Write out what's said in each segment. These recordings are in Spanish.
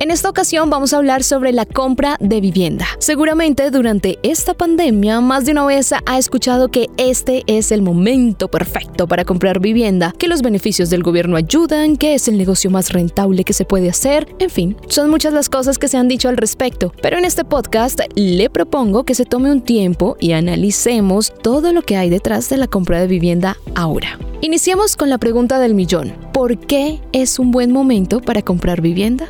En esta ocasión vamos a hablar sobre la compra de vivienda. Seguramente durante esta pandemia más de una vez ha escuchado que este es el momento perfecto para comprar vivienda, que los beneficios del gobierno ayudan, que es el negocio más rentable que se puede hacer, en fin, son muchas las cosas que se han dicho al respecto, pero en este podcast le propongo que se tome un tiempo y analicemos todo lo que hay detrás de la compra de vivienda ahora. Iniciamos con la pregunta del millón. ¿Por qué es un buen momento para comprar vivienda?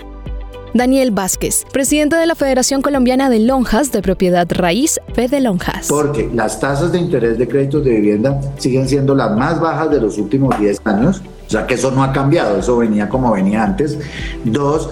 Daniel Vázquez, presidente de la Federación Colombiana de Lonjas de Propiedad Raíz, Fede Lonjas. Porque las tasas de interés de créditos de vivienda siguen siendo las más bajas de los últimos 10 años, o sea que eso no ha cambiado, eso venía como venía antes. Dos,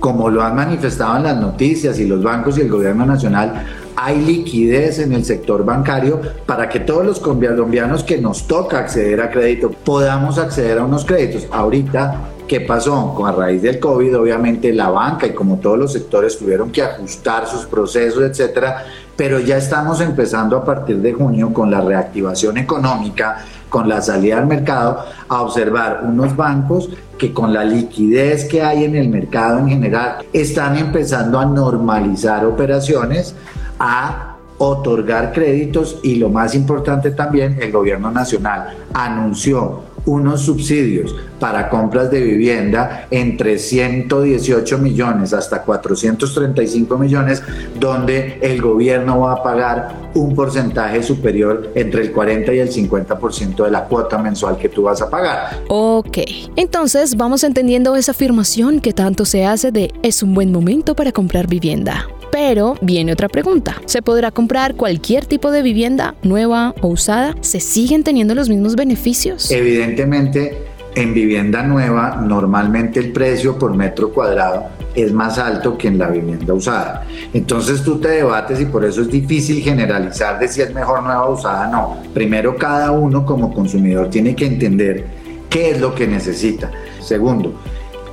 como lo han manifestado en las noticias y los bancos y el gobierno nacional, hay liquidez en el sector bancario para que todos los colombianos que nos toca acceder a crédito podamos acceder a unos créditos. Ahorita ¿Qué pasó? A raíz del COVID, obviamente la banca y como todos los sectores tuvieron que ajustar sus procesos, etcétera, pero ya estamos empezando a partir de junio con la reactivación económica, con la salida al mercado, a observar unos bancos que con la liquidez que hay en el mercado en general están empezando a normalizar operaciones, a otorgar créditos y lo más importante también, el gobierno nacional anunció unos subsidios para compras de vivienda entre 118 millones hasta 435 millones, donde el gobierno va a pagar un porcentaje superior entre el 40 y el 50% de la cuota mensual que tú vas a pagar. Ok, entonces vamos entendiendo esa afirmación que tanto se hace de es un buen momento para comprar vivienda. Pero viene otra pregunta. ¿Se podrá comprar cualquier tipo de vivienda, nueva o usada? ¿Se siguen teniendo los mismos beneficios? Evidentemente, en vivienda nueva, normalmente el precio por metro cuadrado es más alto que en la vivienda usada. Entonces tú te debates y por eso es difícil generalizar de si es mejor nueva o usada. No, primero cada uno como consumidor tiene que entender qué es lo que necesita. Segundo,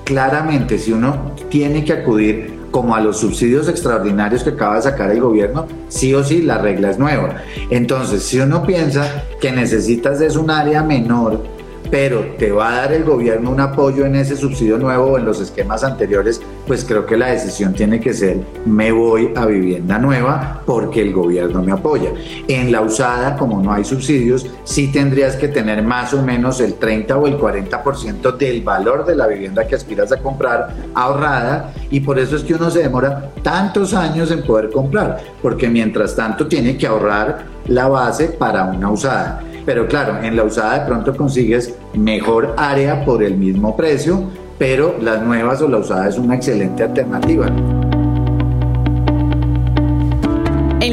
claramente si uno tiene que acudir como a los subsidios extraordinarios que acaba de sacar el gobierno, sí o sí la regla es nueva. Entonces, si uno piensa que necesitas es un área menor pero te va a dar el gobierno un apoyo en ese subsidio nuevo o en los esquemas anteriores, pues creo que la decisión tiene que ser me voy a vivienda nueva porque el gobierno me apoya. En la usada, como no hay subsidios, sí tendrías que tener más o menos el 30 o el 40% del valor de la vivienda que aspiras a comprar ahorrada y por eso es que uno se demora tantos años en poder comprar, porque mientras tanto tiene que ahorrar la base para una usada. Pero claro, en la usada de pronto consigues mejor área por el mismo precio, pero las nuevas o la usada es una excelente alternativa.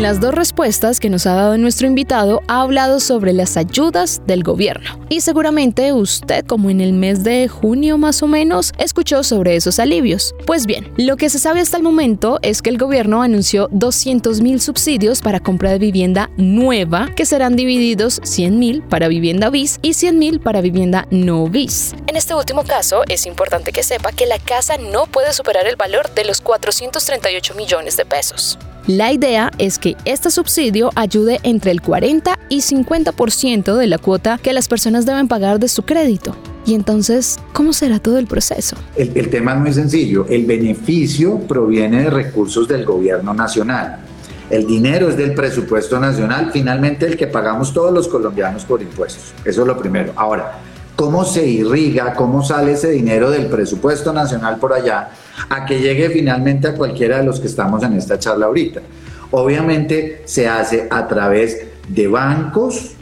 Las dos respuestas que nos ha dado nuestro invitado, ha hablado sobre las ayudas del gobierno. Y seguramente usted, como en el mes de junio más o menos, escuchó sobre esos alivios. Pues bien, lo que se sabe hasta el momento es que el gobierno anunció 200 mil subsidios para compra de vivienda nueva, que serán divididos 100 mil para vivienda bis y 100 mil para vivienda no bis. En este último caso, es importante que sepa que la casa no puede superar el valor de los 438 millones de pesos. La idea es que este subsidio ayude entre el 40 y 50% de la cuota que las personas deben pagar de su crédito. Y entonces, ¿cómo será todo el proceso? El, el, tema es muy sencillo. El beneficio proviene de recursos del gobierno nacional. El dinero es del presupuesto nacional, finalmente el que pagamos todos los colombianos por impuestos. Eso es lo primero. Ahora, ¿cómo se irriga, cómo sale ese dinero del presupuesto nacional por allá? a que llegue finalmente a cualquiera de los que estamos en esta charla ahorita. Obviamente se hace a través de bancos,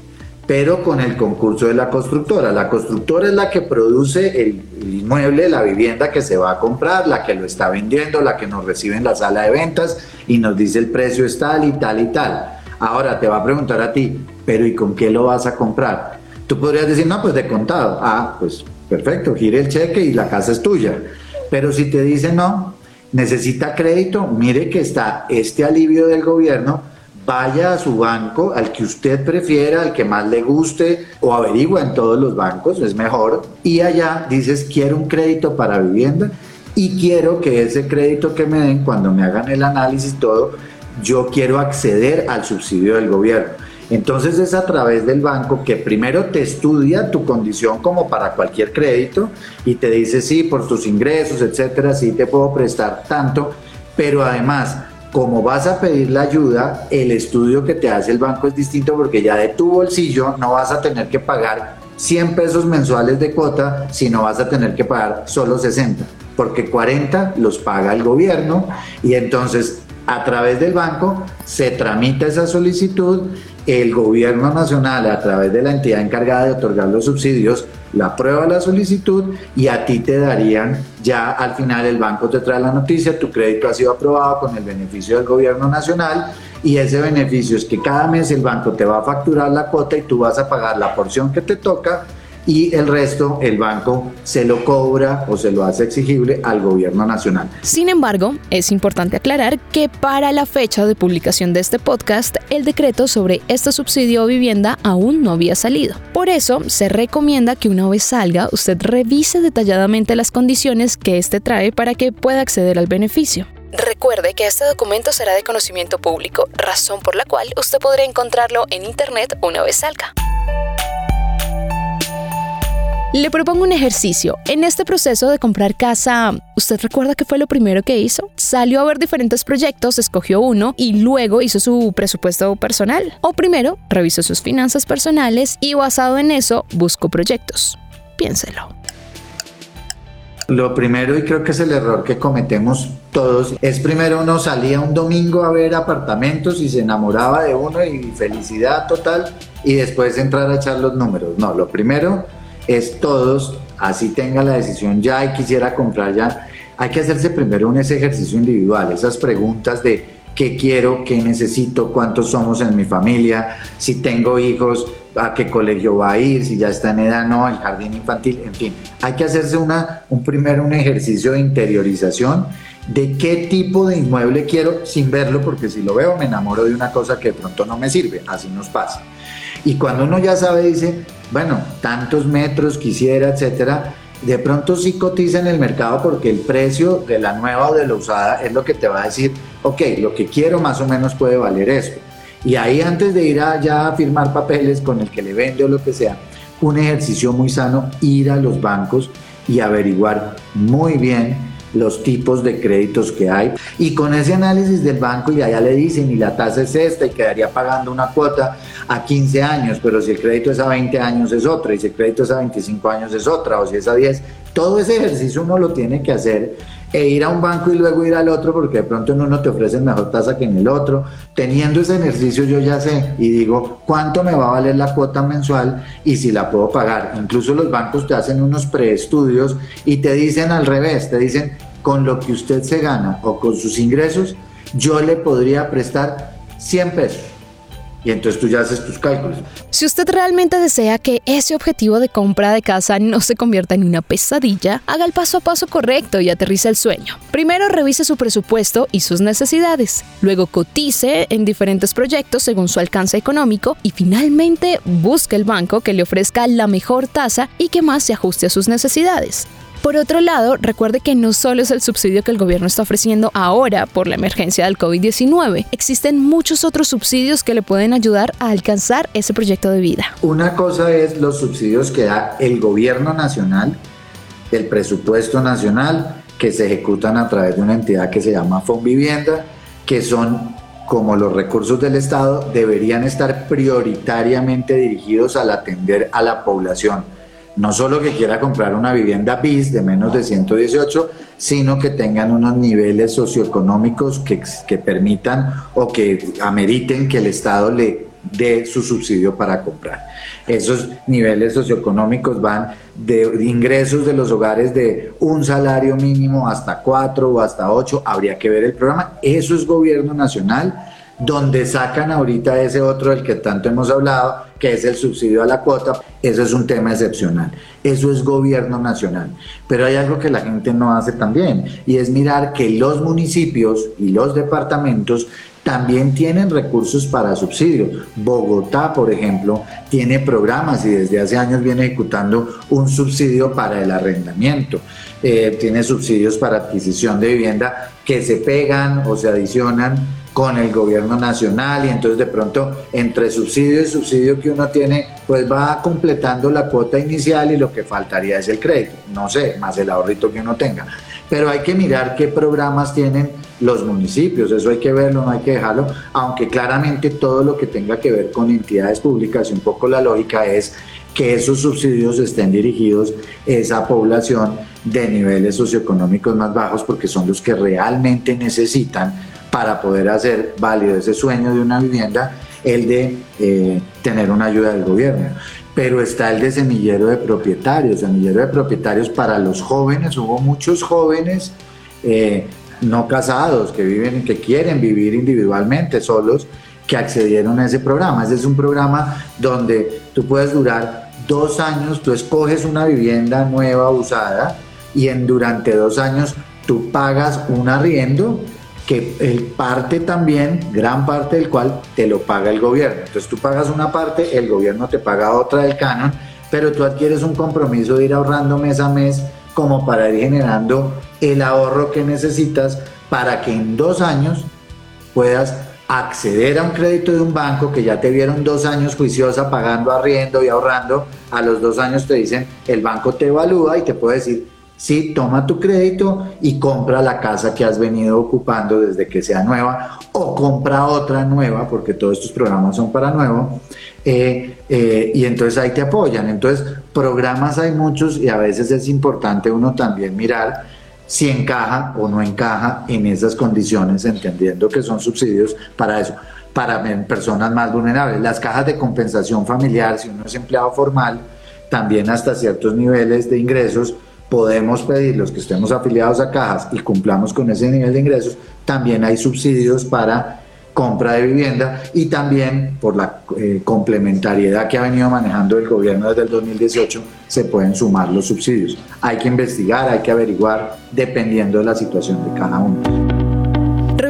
pero con el concurso de la constructora. La constructora es la que produce el, inmueble, la vivienda que se va a comprar, la que lo está vendiendo, la que nos recibe en la sala de ventas y nos dice el precio es tal y tal y tal. Ahora te va a preguntar a ti, pero ¿y con qué lo vas a comprar? Tú podrías decir, no, pues de contado. Ah, pues perfecto, gire el cheque y la casa es tuya. Pero si te dicen no, necesita crédito, mire que está este alivio del gobierno, vaya a su banco, al que usted prefiera, al que más le guste, o averigua en todos los bancos, es mejor, y allá dices, quiero un crédito para vivienda y quiero que ese crédito que me den, cuando me hagan el análisis todo, yo quiero acceder al subsidio del gobierno. Entonces es a través del banco que primero te estudia tu condición como para cualquier crédito y te dice, sí, por tus ingresos, etcétera, sí te puedo prestar tanto, pero además como vas a pedir la ayuda, el estudio que te hace el banco es distinto porque ya de tu bolsillo no vas a tener que pagar 100 pesos mensuales de cuota, sino vas a tener que pagar solo 60, porque 40 los paga el gobierno y entonces a través del banco se tramita esa solicitud, el gobierno nacional a través de la entidad encargada de otorgar los subsidios la aprueba la solicitud y a ti te darían ya al final el banco te trae la noticia, tu crédito ha sido aprobado con el beneficio del gobierno nacional y ese beneficio es que cada mes el banco te va a facturar la cuota y tú vas a pagar la porción que te toca y el resto el banco se lo cobra o se lo hace exigible al gobierno nacional. Sin embargo, es importante aclarar que para la fecha de publicación de este podcast, el decreto sobre este subsidio de vivienda aún no había salido. Por eso, se recomienda que una vez salga, usted revise detalladamente las condiciones que este trae para que pueda acceder al beneficio. Recuerde que este documento será de conocimiento público, razón por la cual usted podrá encontrarlo en Internet una vez salga. Le propongo un ejercicio. En este proceso de comprar casa, ¿usted recuerda qué fue lo primero que hizo? Salió a ver diferentes proyectos, escogió uno y luego hizo su presupuesto personal. O primero, revisó sus finanzas personales y basado en eso, buscó proyectos. Piénselo. Lo primero, y creo que es el error que cometemos todos, es primero uno salía un domingo a ver apartamentos y se enamoraba de uno y felicidad total, y después entrar a echar los números. No, lo primero es todos, así tenga la decisión ya y quisiera comprar ya, hay que hacerse primero un ese ejercicio individual, esas preguntas de qué quiero, qué necesito, cuántos somos en mi familia, si tengo hijos, a qué colegio va a ir, si ya está en edad, no, el jardín infantil, en fin. Hay que hacerse una, un primero un ejercicio de interiorización de qué tipo de inmueble quiero sin verlo, porque si lo veo me enamoro de una cosa que de pronto no me sirve, así nos pasa. Y cuando uno ya sabe, dice, bueno, tantos metros quisiera, etcétera, de pronto sí cotiza en el mercado porque el precio de la nueva o de la usada es lo que te va a decir, ok, lo que quiero más o menos puede valer esto. Y ahí antes de ir allá a firmar papeles con el que le vende o lo que sea, un ejercicio muy sano, ir a los bancos y averiguar muy bien los tipos de créditos que hay. Y con ese análisis del banco ya, ya le dicen, y la tasa es esta, y quedaría pagando una cuota a 15 años, pero si el crédito es a 20 años es otra, y si el crédito es a 25 años es otra, o si es a 10, todo ese ejercicio uno lo tiene que hacer e ir a un banco y luego ir al otro porque de pronto en uno te ofrece mejor tasa que en el otro. Teniendo ese ejercicio yo ya sé y digo cuánto me va a valer la cuota mensual y si la puedo pagar. Incluso los bancos te hacen unos preestudios y te dicen al revés, te dicen con lo que usted se gana o con sus ingresos, yo le podría prestar 100 pesos y entonces tú ya haces tus cálculos. Si usted realmente desea que ese objetivo de compra de casa no se convierta en una pesadilla, haga el paso a paso correcto y aterriza el sueño. Primero revise su presupuesto y sus necesidades, luego cotice en diferentes proyectos según su alcance económico y finalmente busque el banco que le ofrezca la mejor tasa y que más se ajuste a sus necesidades. Por otro lado, recuerde que no solo es el subsidio que el gobierno está ofreciendo ahora por la emergencia del COVID-19, existen muchos otros subsidios que le pueden ayudar a alcanzar ese proyecto de vida. Una cosa es los subsidios que da el gobierno nacional, el presupuesto nacional, que se ejecutan a través de una entidad que se llama Fonvivienda, que son como los recursos del Estado, deberían estar prioritariamente dirigidos al atender a la población no solo que quiera comprar una vivienda BIS de menos de 118, sino que tengan unos niveles socioeconómicos que, que permitan o que ameriten que el Estado le dé su subsidio para comprar. Esos niveles socioeconómicos van de ingresos de los hogares de un salario mínimo hasta cuatro o hasta ocho, habría que ver el programa. Eso es gobierno nacional donde sacan ahorita ese otro del que tanto hemos hablado, que es el subsidio a la cuota, eso es un tema excepcional. Eso es gobierno nacional. Pero hay algo que la gente no hace también, y es mirar que los municipios y los departamentos también tienen recursos para subsidio. Bogotá, por ejemplo, tiene programas y desde hace años viene ejecutando un subsidio para el arrendamiento. Eh, tiene subsidios para adquisición de vivienda que se pegan o se adicionan con el gobierno nacional y entonces de pronto entre subsidio y subsidio que uno tiene pues va completando la cuota inicial y lo que faltaría es el crédito, no sé, más el ahorrito que uno tenga. Pero hay que mirar qué programas tienen los municipios, eso hay que verlo, no hay que dejarlo, aunque claramente todo lo que tenga que ver con entidades públicas y un poco la lógica es que esos subsidios estén dirigidos a esa población de niveles socioeconómicos más bajos porque son los que realmente necesitan para poder hacer válido ese sueño de una vivienda, el de eh, tener una ayuda del gobierno. Pero está el de semillero de propietarios, semillero de propietarios para los jóvenes, hubo muchos jóvenes eh, no casados que viven, que quieren vivir individualmente solos, que accedieron a ese programa. Ese es un programa donde tú puedes durar dos años, tú escoges una vivienda nueva, usada, y en durante dos años tú pagas un arriendo que el parte también, gran parte del cual te lo paga el gobierno. Entonces tú pagas una parte, el gobierno te paga otra del canon, pero tú adquieres un compromiso de ir ahorrando mes a mes como para ir generando el ahorro que necesitas para que en dos años puedas acceder a un crédito de un banco que ya te vieron dos años juiciosa pagando arriendo y ahorrando, a los dos años te dicen, el banco te evalúa y te puede decir, sí, toma tu crédito y compra la casa que has venido ocupando desde que sea nueva o compra otra nueva, porque todos estos programas son para nuevo, eh, eh, y entonces ahí te apoyan. Entonces, programas hay muchos y a veces es importante uno también mirar si encaja o no encaja en esas condiciones, entendiendo que son subsidios para eso, para personas más vulnerables. Las cajas de compensación familiar, si uno es empleado formal, también hasta ciertos niveles de ingresos, podemos pedir los que estemos afiliados a cajas y cumplamos con ese nivel de ingresos, también hay subsidios para compra de vivienda y también por la eh, complementariedad que ha venido manejando el gobierno desde el 2018 se pueden sumar los subsidios. Hay que investigar, hay que averiguar dependiendo de la situación de cada uno.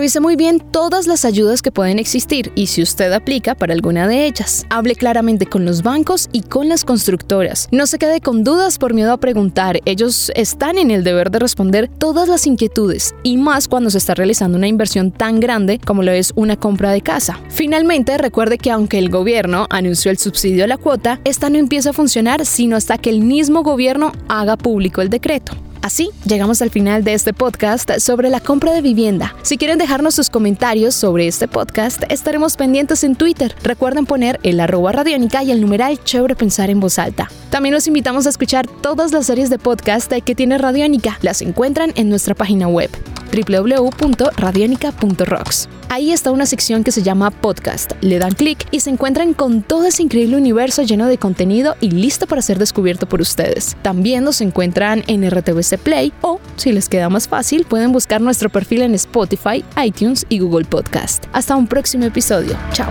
Revise muy bien todas las ayudas que pueden existir y si usted aplica para alguna de ellas. Hable claramente con los bancos y con las constructoras. No se quede con dudas por miedo a preguntar. Ellos están en el deber de responder todas las inquietudes y más cuando se está realizando una inversión tan grande como lo es una compra de casa. Finalmente, recuerde que aunque el gobierno anunció el subsidio a la cuota, esta no empieza a funcionar sino hasta que el mismo gobierno haga público el decreto. Así llegamos al final de este podcast sobre la compra de vivienda. Si quieren dejarnos sus comentarios sobre este podcast, estaremos pendientes en Twitter. Recuerden poner el arroba radiónica y el numeral chévere pensar en voz alta. También los invitamos a escuchar todas las series de podcast que tiene Radiónica. Las encuentran en nuestra página web www.radionica.rocks. Ahí está una sección que se llama Podcast. Le dan clic y se encuentran con todo ese increíble universo lleno de contenido y listo para ser descubierto por ustedes. También nos encuentran en RTVC Play o, si les queda más fácil, pueden buscar nuestro perfil en Spotify, iTunes y Google Podcast. Hasta un próximo episodio. Chao.